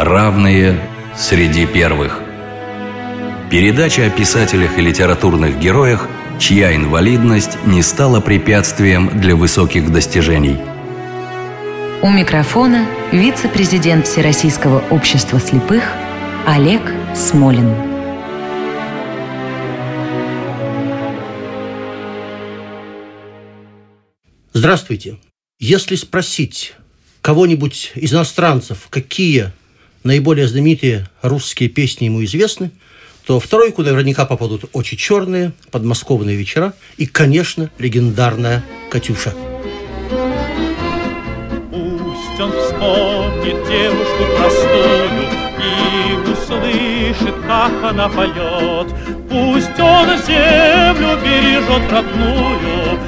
Равные среди первых. Передача о писателях и литературных героях, чья инвалидность не стала препятствием для высоких достижений. У микрофона вице-президент Всероссийского общества слепых Олег Смолин. Здравствуйте. Если спросить кого-нибудь из иностранцев, какие наиболее знаменитые русские песни ему известны, то в тройку наверняка попадут «Очи черные», «Подмосковные вечера» и, конечно, легендарная «Катюша». Пусть он вспомнит девушку простую и услышит, как она поет. Пусть он землю бережет родную,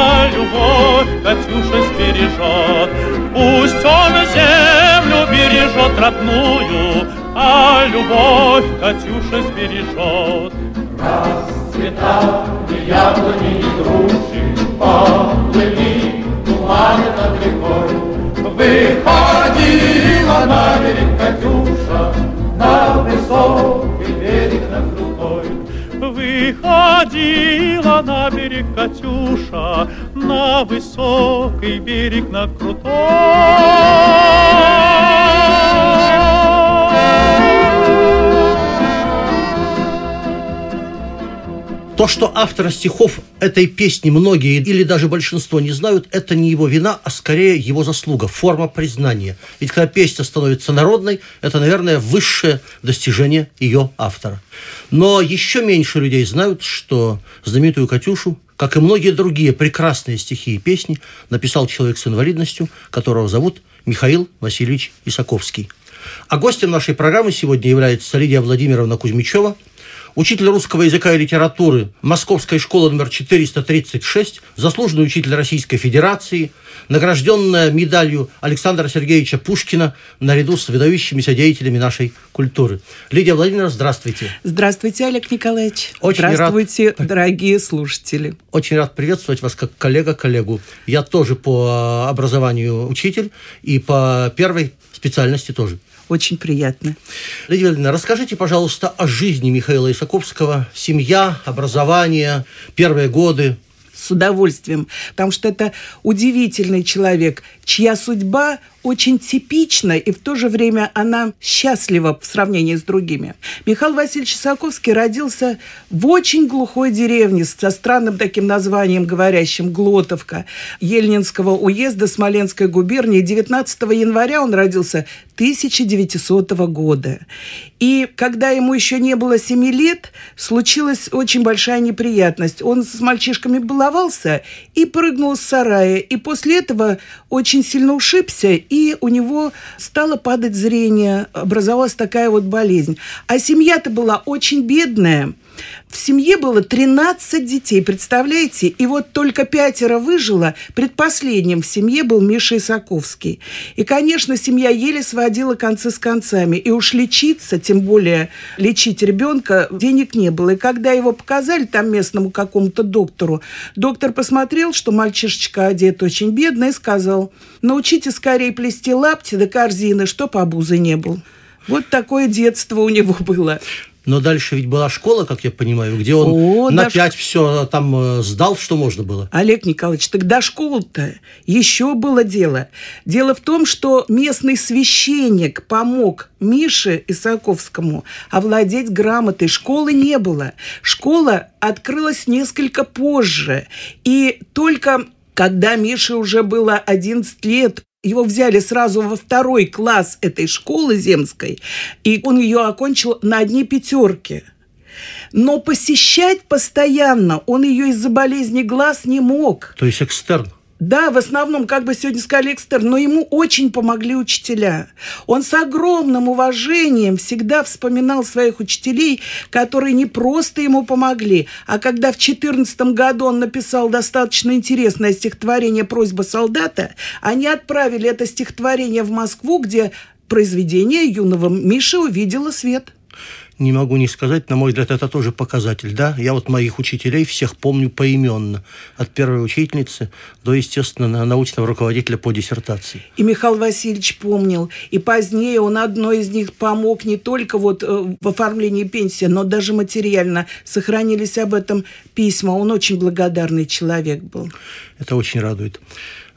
а любовь Катюша сбережет. Пусть он землю бережет родную, а любовь Катюша сбережет. Расцветали яблони и груши, поплыли туманы над рекой. Выходила на берег Катюша, на высокий берег на крутой. Выходила на берег Катюша, на высокий берег, на крутой. Что автора стихов этой песни многие или даже большинство не знают, это не его вина, а скорее его заслуга, форма признания. Ведь когда песня становится народной, это, наверное, высшее достижение ее автора. Но еще меньше людей знают, что знаменитую «Катюшу» как и многие другие прекрасные стихи и песни, написал человек с инвалидностью, которого зовут Михаил Васильевич Исаковский. А гостем нашей программы сегодня является Лидия Владимировна Кузьмичева, учитель русского языка и литературы Московской школы номер 436, заслуженный учитель Российской Федерации, награжденная медалью Александра Сергеевича Пушкина наряду с выдающимися деятелями нашей культуры. Лидия Владимировна, здравствуйте. Здравствуйте, Олег Николаевич. Очень здравствуйте, рад... дорогие слушатели. Очень рад приветствовать вас как коллега-коллегу. Я тоже по образованию учитель и по первой специальности тоже. Очень приятно. Лидия Владимировна, расскажите, пожалуйста, о жизни Михаила Исаковского. Семья, образование, первые годы. С удовольствием, потому что это удивительный человек, чья судьба очень типична, и в то же время она счастлива в сравнении с другими. Михаил Васильевич Саковский родился в очень глухой деревне со странным таким названием, говорящим Глотовка, Ельнинского уезда Смоленской губернии. 19 января он родился 1900 года. И когда ему еще не было 7 лет, случилась очень большая неприятность. Он с мальчишками баловался и прыгнул с сарая. И после этого очень сильно ушибся, и у него стало падать зрение. Образовалась такая вот болезнь. А семья-то была очень бедная. В семье было 13 детей, представляете? И вот только пятеро выжило. Предпоследним в семье был Миша Исаковский. И, конечно, семья еле сводила концы с концами. И уж лечиться, тем более лечить ребенка, денег не было. И когда его показали там местному какому-то доктору, доктор посмотрел, что мальчишечка одет очень бедно, и сказал, научите скорее плести лапти до корзины, чтоб обузы не был. Вот такое детство у него было. Но дальше ведь была школа, как я понимаю, где он О, на пять ш... все там э, сдал, что можно было. Олег Николаевич, тогда школа-то еще было дело. Дело в том, что местный священник помог Мише Исаковскому овладеть грамотой. Школы не было. Школа открылась несколько позже. И только когда Мише уже было 11 лет, его взяли сразу во второй класс этой школы земской, и он ее окончил на одни пятерки. Но посещать постоянно он ее из-за болезни глаз не мог. То есть экстерн? Да, в основном, как бы сегодня сказали, экстерн, но ему очень помогли учителя. Он с огромным уважением всегда вспоминал своих учителей, которые не просто ему помогли, а когда в 14 году он написал достаточно интересное стихотворение «Просьба солдата», они отправили это стихотворение в Москву, где произведение юного Миши увидело свет. Не могу не сказать, на мой взгляд, это тоже показатель, да? Я вот моих учителей всех помню поименно. От первой учительницы до, естественно, научного руководителя по диссертации. И Михаил Васильевич помнил. И позднее он одной из них помог не только вот э, в оформлении пенсии, но даже материально. Сохранились об этом письма. Он очень благодарный человек был. Это очень радует.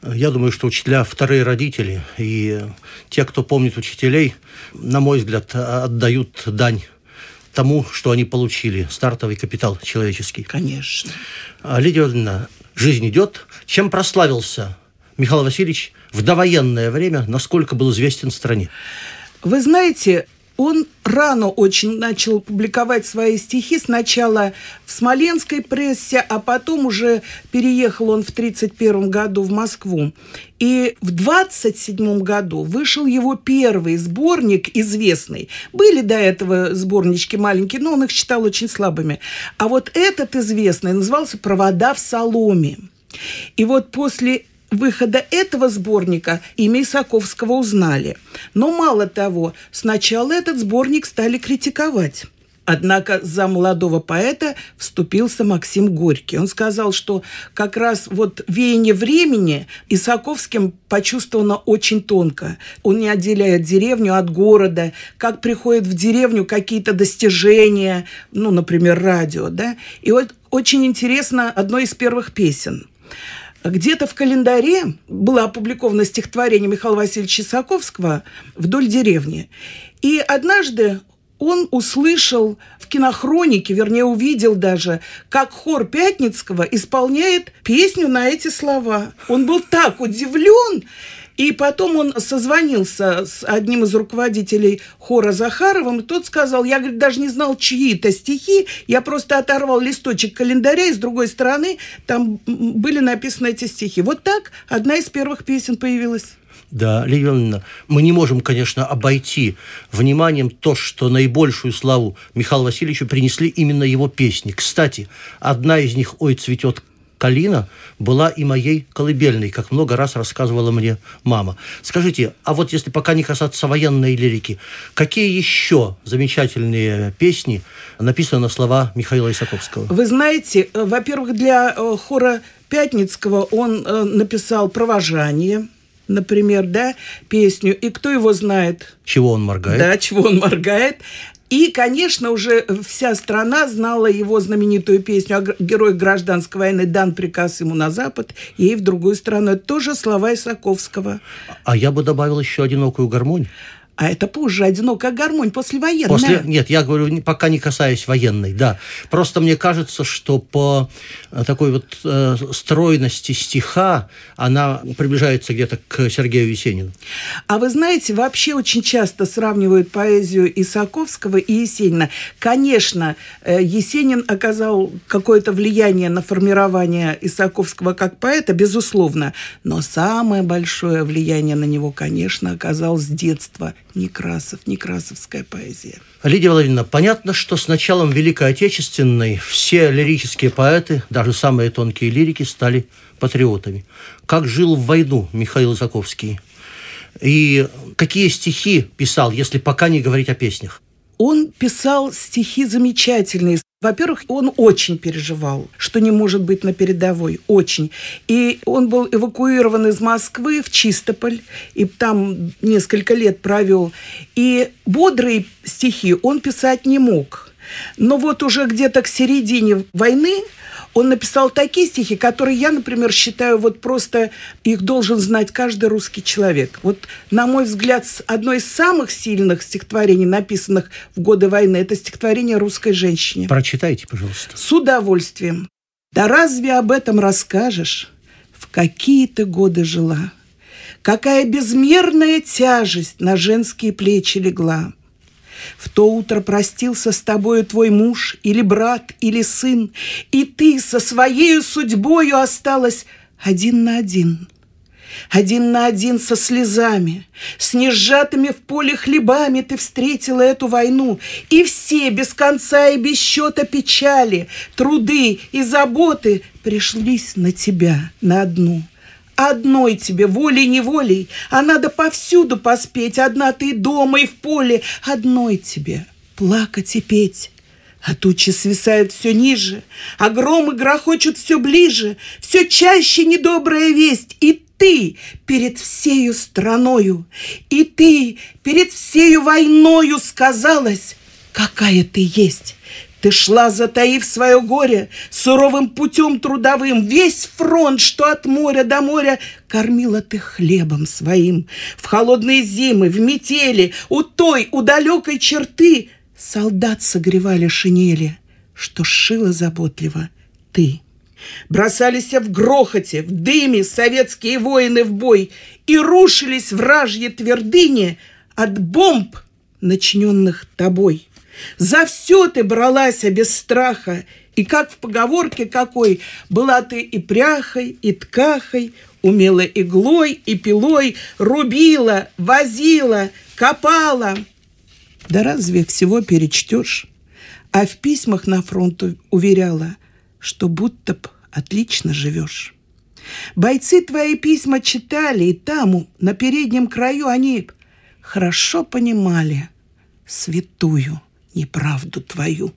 Я думаю, что учителя вторые родители, и те, кто помнит учителей, на мой взгляд, отдают дань тому, что они получили, стартовый капитал человеческий. Конечно. А, Лидия Владимировна, жизнь идет. Чем прославился Михаил Васильевич в довоенное время, насколько был известен стране? Вы знаете, он рано очень начал публиковать свои стихи. Сначала в смоленской прессе, а потом уже переехал он в 1931 году в Москву. И в 27 году вышел его первый сборник известный. Были до этого сборнички маленькие, но он их считал очень слабыми. А вот этот известный назывался «Провода в соломе». И вот после выхода этого сборника имя Исаковского узнали. Но мало того, сначала этот сборник стали критиковать. Однако за молодого поэта вступился Максим Горький. Он сказал, что как раз вот веяние времени Исаковским почувствовано очень тонко. Он не отделяет деревню от города, как приходят в деревню какие-то достижения, ну, например, радио, да. И вот очень интересно одно из первых песен – где-то в календаре было опубликовано стихотворение Михаила Васильевича Саковского «Вдоль деревни». И однажды он услышал в кинохронике, вернее, увидел даже, как хор Пятницкого исполняет песню на эти слова. Он был так удивлен, и потом он созвонился с одним из руководителей хора Захаровым, и тот сказал, я, говорит, даже не знал, чьи это стихи, я просто оторвал листочек календаря, и с другой стороны там были написаны эти стихи. Вот так одна из первых песен появилась. Да, Лилия мы не можем, конечно, обойти вниманием то, что наибольшую славу Михаилу Васильевичу принесли именно его песни. Кстати, одна из них «Ой, цветет Калина была и моей колыбельной, как много раз рассказывала мне мама. Скажите, а вот если пока не касаться военной лирики, какие еще замечательные песни написаны на слова Михаила Исаковского? Вы знаете, э, во-первых, для э, хора Пятницкого он э, написал «Провожание», например, да, песню, и кто его знает? Чего он моргает? Да, чего он моргает. И, конечно, уже вся страна знала его знаменитую песню о герое гражданской войны «Дан приказ ему на запад» и в другую страну. Это тоже слова Исаковского. А я бы добавил еще «Одинокую гармонь». А это позже одинокая гармонь, послевоенная. После... Нет, я говорю, пока не касаясь военной, да. Просто мне кажется, что по э, такой вот э, стройности стиха она приближается где-то к Сергею Есенину. А вы знаете, вообще очень часто сравнивают поэзию Исаковского и Есенина. Конечно, э, Есенин оказал какое-то влияние на формирование Исаковского как поэта, безусловно. Но самое большое влияние на него, конечно, оказалось с детства Некрасов, некрасовская поэзия. Лидия Владимировна, понятно, что с началом Великой Отечественной все лирические поэты, даже самые тонкие лирики, стали патриотами. Как жил в войну Михаил Заковский? И какие стихи писал, если пока не говорить о песнях? Он писал стихи замечательные. Во-первых, он очень переживал, что не может быть на передовой, очень. И он был эвакуирован из Москвы в Чистополь, и там несколько лет провел. И бодрые стихи он писать не мог. Но вот уже где-то к середине войны он написал такие стихи, которые я, например, считаю, вот просто их должен знать каждый русский человек. Вот, на мой взгляд, одно из самых сильных стихотворений, написанных в годы войны, это стихотворение русской женщине. Прочитайте, пожалуйста. С удовольствием. Да разве об этом расскажешь? В какие ты годы жила? Какая безмерная тяжесть на женские плечи легла? В то утро простился с тобою твой муж или брат, или сын, и ты со своей судьбою осталась один на один. Один на один со слезами, с несжатыми в поле хлебами ты встретила эту войну, и все без конца и без счета печали, труды и заботы пришлись на тебя, на одну – Одной тебе, волей-неволей, а надо повсюду поспеть. Одна ты дома и в поле. Одной тебе, плакать и петь. А тучи свисают все ниже, а громы грохочут все ближе, все чаще недобрая весть, и ты перед всею страною, и ты перед всею войною сказалась, какая ты есть. Ты шла, затаив свое горе, суровым путем трудовым, весь фронт, что от моря до моря, кормила ты хлебом своим. В холодные зимы, в метели, у той, у далекой черты солдат согревали шинели, что шила заботливо ты. Бросались в грохоте, в дыме советские воины в бой и рушились вражьи твердыни от бомб, начиненных тобой. За все ты бралась без страха, и как в поговорке какой, была ты и пряхой, и ткахой, умела иглой и пилой, рубила, возила, копала. Да разве всего перечтешь? А в письмах на фронту уверяла, что будто б отлично живешь. Бойцы твои письма читали, и там, на переднем краю, они хорошо понимали святую неправду твою.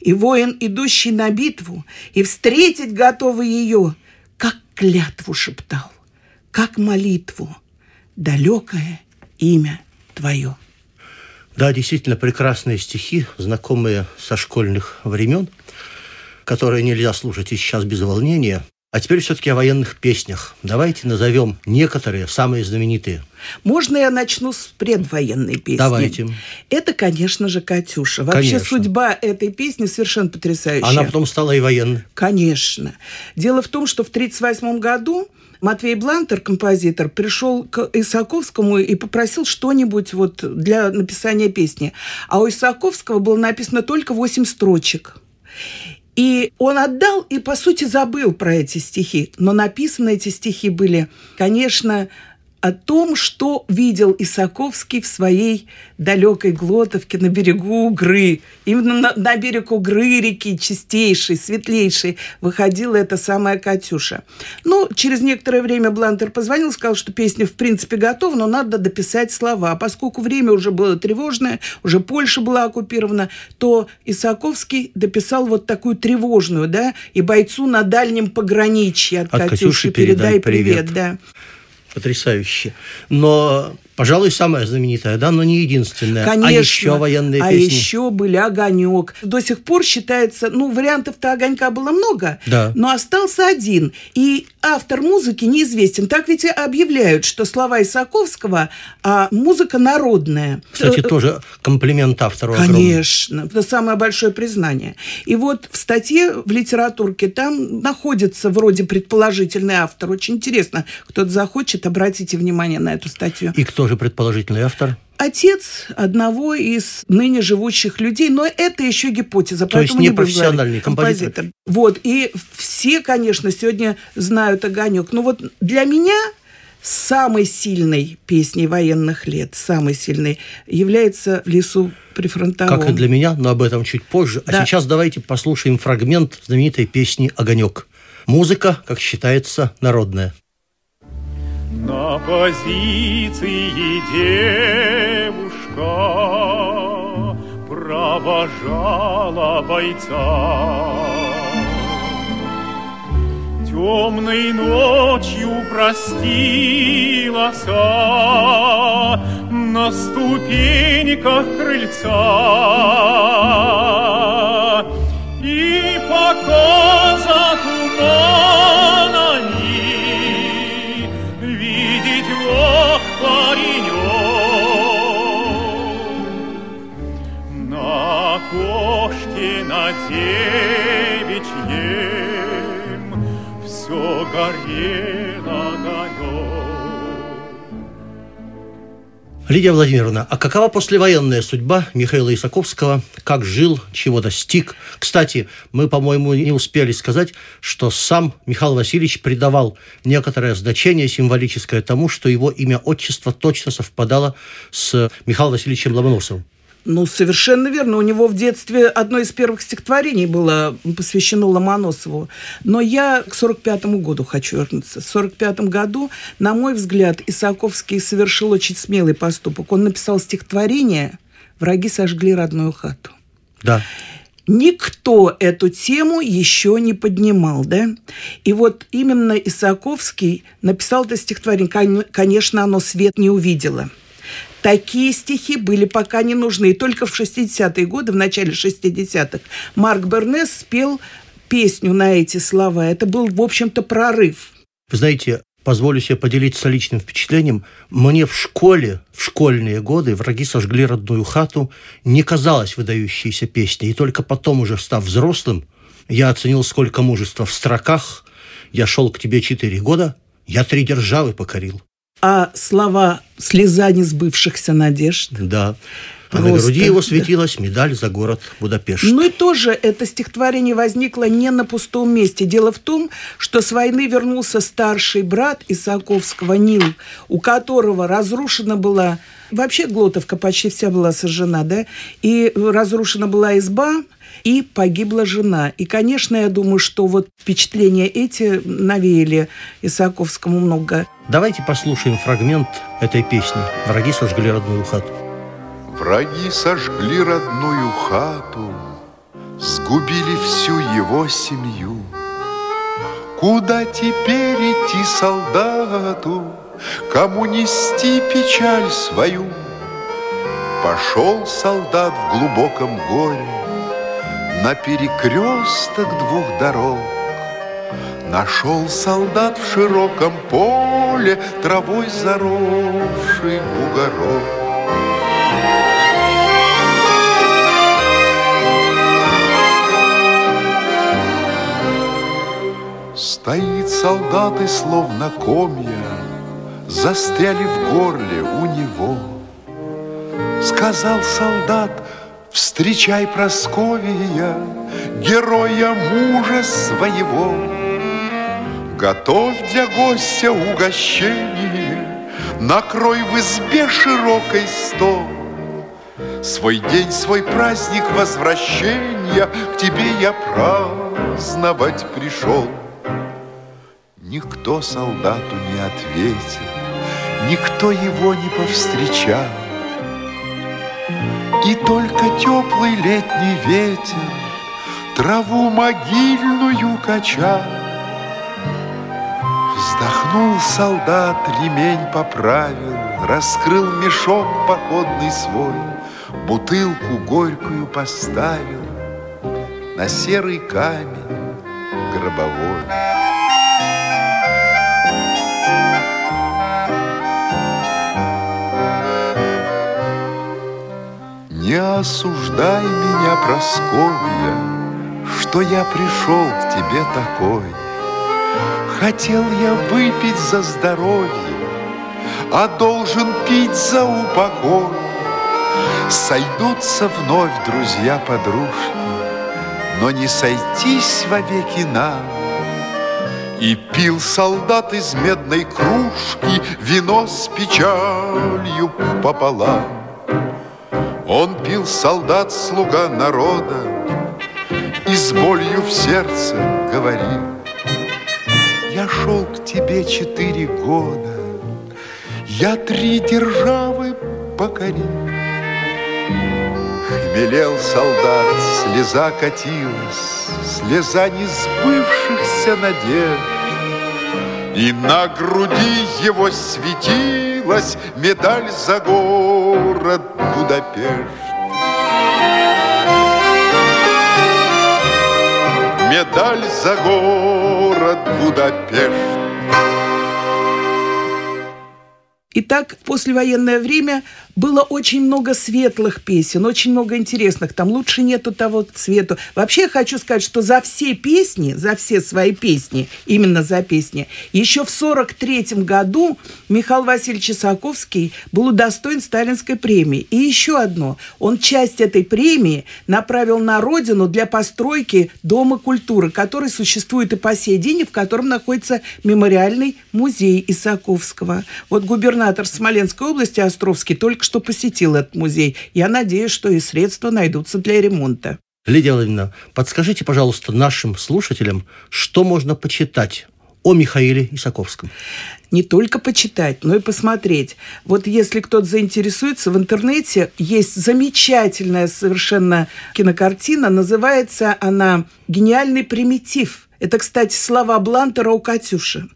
И воин, идущий на битву, и встретить готовый ее, как клятву шептал, как молитву, далекое имя твое. Да, действительно прекрасные стихи, знакомые со школьных времен, которые нельзя слушать и сейчас без волнения. А теперь все-таки о военных песнях. Давайте назовем некоторые, самые знаменитые. Можно я начну с предвоенной песни? Давайте. Это, конечно же, «Катюша». Вообще Конечно. судьба этой песни совершенно потрясающая. Она потом стала и военной. Конечно. Дело в том, что в 1938 году Матвей Блантер, композитор, пришел к Исаковскому и попросил что-нибудь вот для написания песни. А у Исаковского было написано только 8 строчек. И он отдал и, по сути, забыл про эти стихи. Но написаны эти стихи были, конечно, о том, что видел Исаковский в своей далекой Глотовке на берегу Угры. Именно на, на берег Угры реки, чистейшей, светлейшей, выходила эта самая Катюша. Ну, через некоторое время Блантер позвонил, сказал, что песня в принципе готова, но надо дописать слова. А поскольку время уже было тревожное, уже Польша была оккупирована, то Исаковский дописал вот такую тревожную, да, и бойцу на дальнем пограничье от, От Катюши, Катюши передай передай привет, привет. да. Потрясающе. Но, пожалуй, самая знаменитая, да, но не единственная. Конечно. А еще военные а песни. еще были огонек. До сих пор считается, ну, вариантов-то огонька было много, Да. но остался один. И автор музыки неизвестен. Так ведь и объявляют, что слова Исаковского, а музыка народная. Кстати, тоже комплимент автору огромный. Конечно, это самое большое признание. И вот в статье в литературке там находится вроде предположительный автор. Очень интересно, кто-то захочет, обратите внимание на эту статью. И кто же предположительный автор? Отец одного из ныне живущих людей, но это еще гипотеза. То есть не профессиональный говорить. композитор. Вот, и все, конечно, сегодня знают огонек. Но вот для меня самой сильной песней военных лет, самой сильной, является «В лесу прифронтовом». Как и для меня, но об этом чуть позже. А Да. сейчас давайте послушаем фрагмент знаменитой песни «Огонек». Музыка, как считается, народная. На позиции девушка провожала бойца. Темной ночью простилась на ступеньках крыльца. И пока за туманами Лидия Владимировна, а какова послевоенная судьба Михаила Исаковского? Как жил, чего достиг? Кстати, мы, по-моему, не успели сказать, что сам Михаил Васильевич придавал некоторое значение символическое тому, что его имя-отчество точно совпадало с Михаилом Васильевичем Ломоносовым. Ну, совершенно верно. У него в детстве одно из первых стихотворений было посвящено Ломоносову. Но я к 45 году хочу вернуться. В 45 году, на мой взгляд, Исаковский совершил очень смелый поступок. Он написал стихотворение враги сожгли родную хату. Да. Никто эту тему еще не поднимал, да? И вот именно Исаковский написал это стихотворение. Конечно, оно свет не увидело. Такие стихи были пока не нужны. И только в 60-е годы, в начале 60-х, Марк Бернес спел песню на эти слова. Это был, в общем-то, прорыв. Вы знаете, позволю себе поделиться личным впечатлением. Мне в школе, в школьные годы «Враги сожгли родную хату» не казалась выдающейся песней. И только потом, уже став взрослым, я оценил, сколько мужества в строках. Я шел к тебе четыре года, я три державы покорил. А слова «слеза несбывшихся надежд» Да. А на Просто, груди его светилась медаль за город Будапешт. Ну и тоже это стихотворение возникло не на пустом месте. Дело в том, что с войны вернулся старший брат Исаковского Нил, у которого разрушена была... Вообще Глотовка почти вся была сожжена, да? И разрушена была изба, и погибла жена. И, конечно, я думаю, что вот впечатления эти навеяли Исаковскому много. Давайте послушаем фрагмент этой песни «Враги сожгли родную хату». Враги сожгли родную хату, Сгубили всю его семью. Куда теперь идти солдату, Кому нести печаль свою? Пошел солдат в глубоком горе На перекресток двух дорог. Нашел солдат в широком поле Травой заросший бугорок. Стоит солдат и словно комья Застряли в горле у него. Сказал солдат, встречай Просковия, Героя мужа своего. Готовь для гостя угощение, Накрой в избе широкой стол. Свой день, свой праздник возвращения К тебе я праздновать пришел. Никто солдату не ответил, Никто его не повстречал. И только теплый летний ветер Траву могильную качал. Вздохнул солдат, ремень поправил, Раскрыл мешок походный свой, Бутылку горькую поставил На серый камень гробовой. Не осуждай меня, Просковья, Что я пришел к тебе такой. Хотел я выпить за здоровье, А должен пить за упокой. Сойдутся вновь друзья-подружки, Но не сойтись вовеки нам. И пил солдат из медной кружки Вино с печалью пополам. Он пил солдат, слуга народа, И с болью в сердце говорил, Я шел к тебе четыре года, Я три державы покорил. Хмелел солдат, слеза катилась, Слеза несбывшихся надежд. И на груди его светилась медаль за город Будапешт. Медаль за город Будапешт. Итак, в послевоенное время было очень много светлых песен, очень много интересных. Там лучше нету того цвету. Вообще я хочу сказать, что за все песни, за все свои песни, именно за песни, еще в 43 году Михаил Васильевич Исаковский был удостоен сталинской премии. И еще одно. Он часть этой премии направил на родину для постройки Дома культуры, который существует и по сей день, и в котором находится мемориальный музей Исаковского. Вот губернатор Смоленской области Островский только что посетил этот музей. Я надеюсь, что и средства найдутся для ремонта. Лидия Владимировна, подскажите, пожалуйста, нашим слушателям, что можно почитать о Михаиле Исаковском. не только почитать, но и посмотреть. Вот если кто-то заинтересуется, в интернете есть замечательная совершенно кинокартина, называется она «Гениальный примитив». Это, кстати, слова Блантера у Катюши.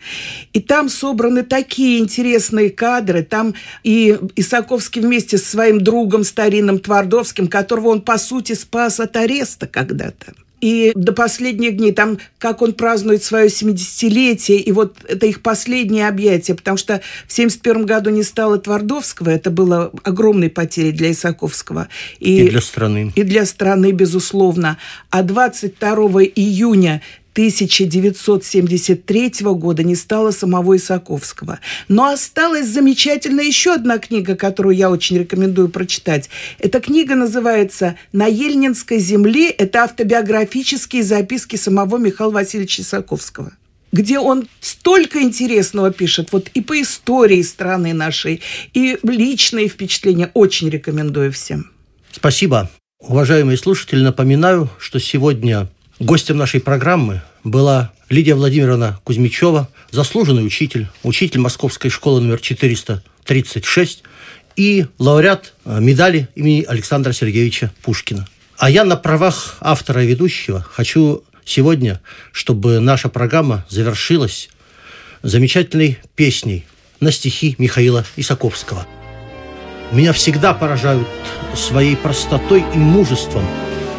И там собраны такие интересные кадры. Там и Исаковский вместе со своим другом старинным Твардовским, которого он, по сути, спас от ареста когда-то и до последних дней, там, как он празднует свое 70-летие, и вот это их последнее объятие, потому что в 71 году не стало Твардовского, это было огромной потерей для Исаковского. И, и для страны. И для страны, безусловно. А 22 июня 1973 года не стало самого Исаковского. Но осталась замечательная еще одна книга, которую я очень рекомендую прочитать. Эта книга называется «На Ельнинской земле». Это автобиографические записки самого Михаила Васильевича Исаковского где он столько интересного пишет, вот и по истории страны нашей, и личные впечатления. Очень рекомендую всем. Спасибо. Уважаемые слушатели, напоминаю, что сегодня Гостем нашей программы была Лидия Владимировна Кузьмичева, заслуженный учитель, учитель Московской школы номер 436 и лауреат э, медали имени Александра Сергеевича Пушкина. А я на правах автора и ведущего хочу сегодня, чтобы наша программа завершилась замечательной песней на стихи Михаила Исаковского. Меня всегда поражают своей простотой и мужеством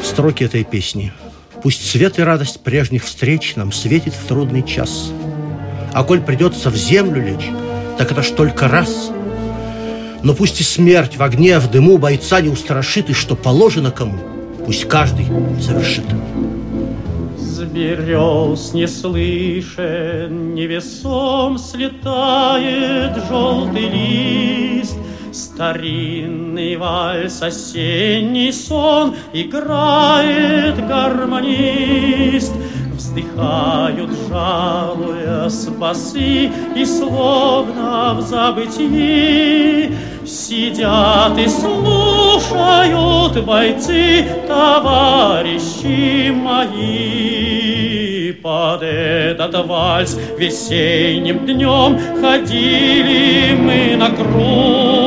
строки этой песни – Пусть свет и радость прежних встреч нам светит в трудный час. А коль придется в землю лечь, так это ж только раз. Но пусть и смерть в огне, в дыму бойца не устрашит, и что положено кому, пусть каждый совершит. С берез не слышен, невесом слетает желтый лист, Старинный вальс, осенний сон Играет гармонист. Вздыхают, жалуя басы И словно в забытии Сидят и слушают бойцы, Товарищи мои. Под этот вальс весенним днем Ходили мы на круг,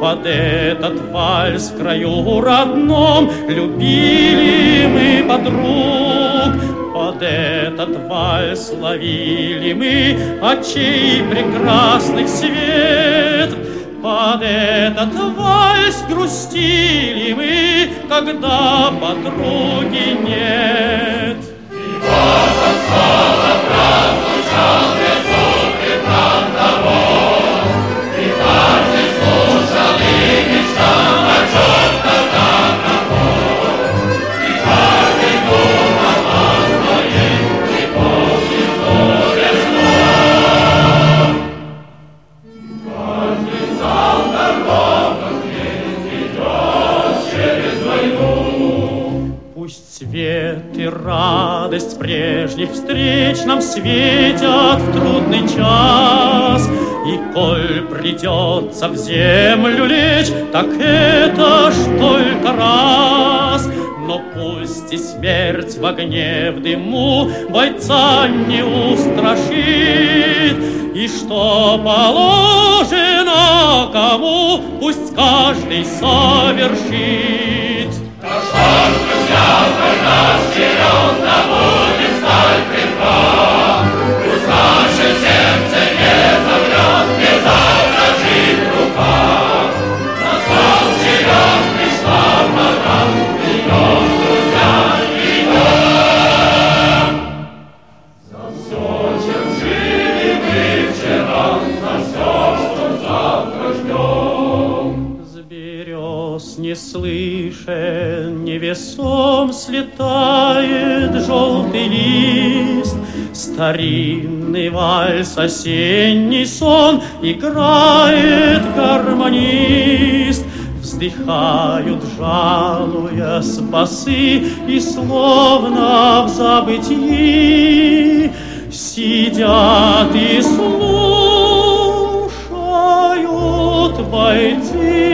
под этот вальс в краю родном Любили мы подруг, под этот вальс ловили мы Очей прекрасных свет. Под этот вальс грустили мы, Когда подруги нет. И вот он снова радость прежних встреч нам светят в трудный час. И коль придется в землю лечь, так это ж только раз. Но пусть и смерть в огне, в дыму бойца не устрашит, И что положено кому, пусть каждый совершит. Да что ж, друзья, наш черед, да будет сталь крепка. Слышен невесом слетает желтый лист, Старинный вальс, осенний сон Играет гармонист. Вздыхают, жалуя спасы, И словно в забытии. Сидят и слушают бойцы